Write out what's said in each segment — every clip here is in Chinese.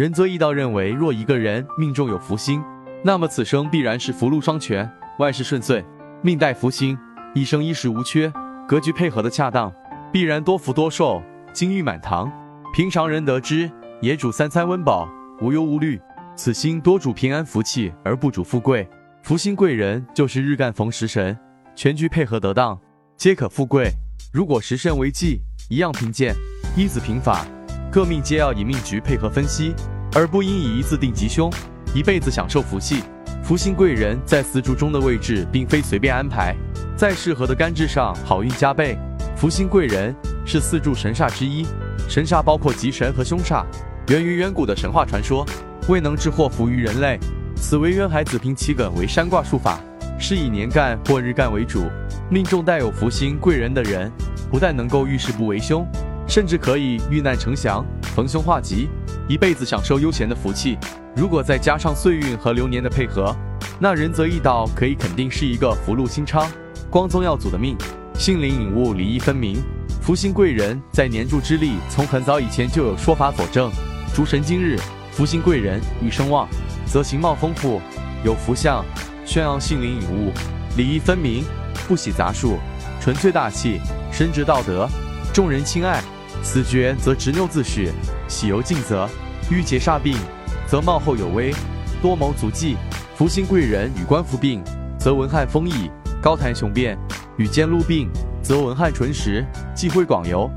仁则易道认为，若一个人命中有福星，那么此生必然是福禄双全，万事顺遂。命带福星，一生衣食无缺，格局配合的恰当，必然多福多寿，金玉满堂。平常人得之，也主三餐温饱，无忧无虑。此星多主平安福气，而不主富贵。福星贵人就是日干逢食神，全局配合得当，皆可富贵。如果食神为忌，一样贫贱。一子平法，各命皆要以命局配合分析，而不应以一字定吉凶，一辈子享受福气。福星贵人在四柱中的位置，并非随便安排，在适合的干支上，好运加倍。福星贵人是四柱神煞之一，神煞包括吉神和凶煞，源于远古的神话传说，未能致祸福于人类。此为渊海子平奇艮为山卦术法，是以年干或日干为主。命中带有福星贵人的人，不但能够遇事不为凶，甚至可以遇难成祥，逢凶化吉，一辈子享受悠闲的福气。如果再加上岁运和流年的配合，那仁泽易道可以肯定是一个福禄兴昌、光宗耀祖的命。性灵引物，礼义分明。福星贵人在年柱之力，从很早以前就有说法佐证。诸神今日福星贵人欲声旺，则形貌丰富，有福相，宣扬性灵引物，礼义分明，不喜杂术，纯粹大气，深知道德，众人亲爱。此绝则执拗自诩，喜由尽责，遇劫煞病。则貌后有威，多谋足计；福星贵人与官服病，则文翰丰溢，高谈雄辩；与奸禄病，则文翰纯实，忌讳广游。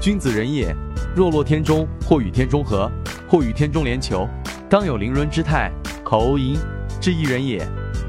君子人也，若落天中，或与天中合，或与天中连求，当有凌伦之态，口欧淫，至一人也。